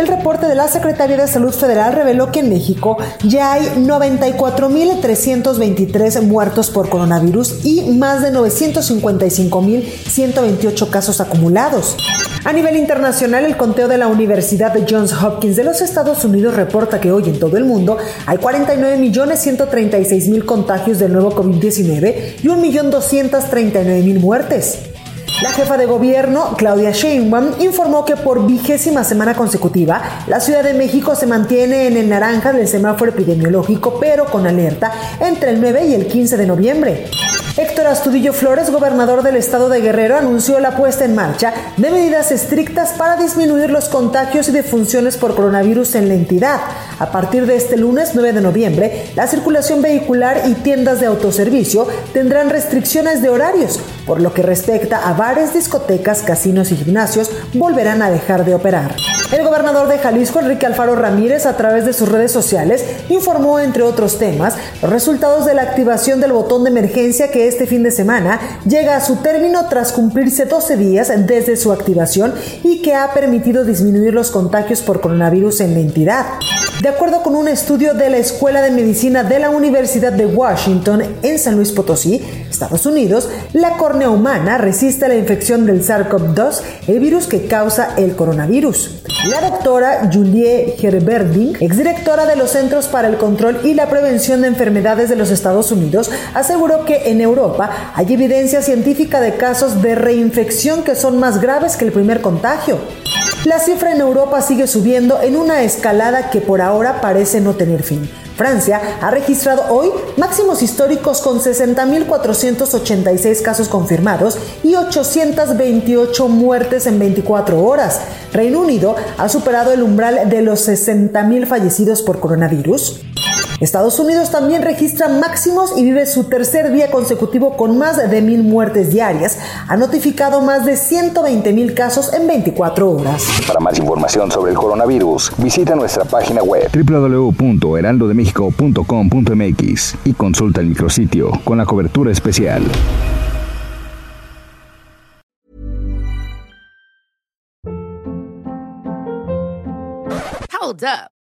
El reporte de la Secretaría de Salud Federal reveló que en México ya hay 94.323 muertos por coronavirus y más de 955.128 casos acumulados. A nivel internacional, el conteo de la Universidad de Johns Hopkins de los Estados Unidos reporta que hoy en todo el mundo hay 49.136.000 contagios del nuevo COVID-19 y 1.239.000 muertes. La jefa de gobierno, Claudia Sheinbaum, informó que por vigésima semana consecutiva, la Ciudad de México se mantiene en el naranja del semáforo epidemiológico, pero con alerta entre el 9 y el 15 de noviembre. Héctor Astudillo Flores, gobernador del estado de Guerrero, anunció la puesta en marcha de medidas estrictas para disminuir los contagios y defunciones por coronavirus en la entidad. A partir de este lunes 9 de noviembre, la circulación vehicular y tiendas de autoservicio tendrán restricciones de horarios, por lo que respecta a bares, discotecas, casinos y gimnasios, volverán a dejar de operar. El gobernador de Jalisco, Enrique Alfaro Ramírez, a través de sus redes sociales, informó, entre otros temas, los resultados de la activación del botón de emergencia que este fin de semana llega a su término tras cumplirse 12 días desde su activación y que ha permitido disminuir los contagios por coronavirus en la entidad. De acuerdo con un estudio de la Escuela de Medicina de la Universidad de Washington en San Luis Potosí, Estados Unidos, la córnea humana resiste a la infección del SARS-CoV-2, el virus que causa el coronavirus. La doctora Julie Gerberding, exdirectora de los Centros para el Control y la Prevención de Enfermedades de los Estados Unidos, aseguró que en Europa hay evidencia científica de casos de reinfección que son más graves que el primer contagio. La cifra en Europa sigue subiendo en una escalada que por ahora parece no tener fin. Francia ha registrado hoy máximos históricos con 60.486 casos confirmados y 828 muertes en 24 horas. Reino Unido ha superado el umbral de los 60.000 fallecidos por coronavirus. Estados Unidos también registra máximos y vive su tercer día consecutivo con más de mil muertes diarias. Ha notificado más de 120 mil casos en 24 horas. Para más información sobre el coronavirus, visita nuestra página web www.heraldodemexico.com.mx y consulta el micrositio con la cobertura especial. Hold up.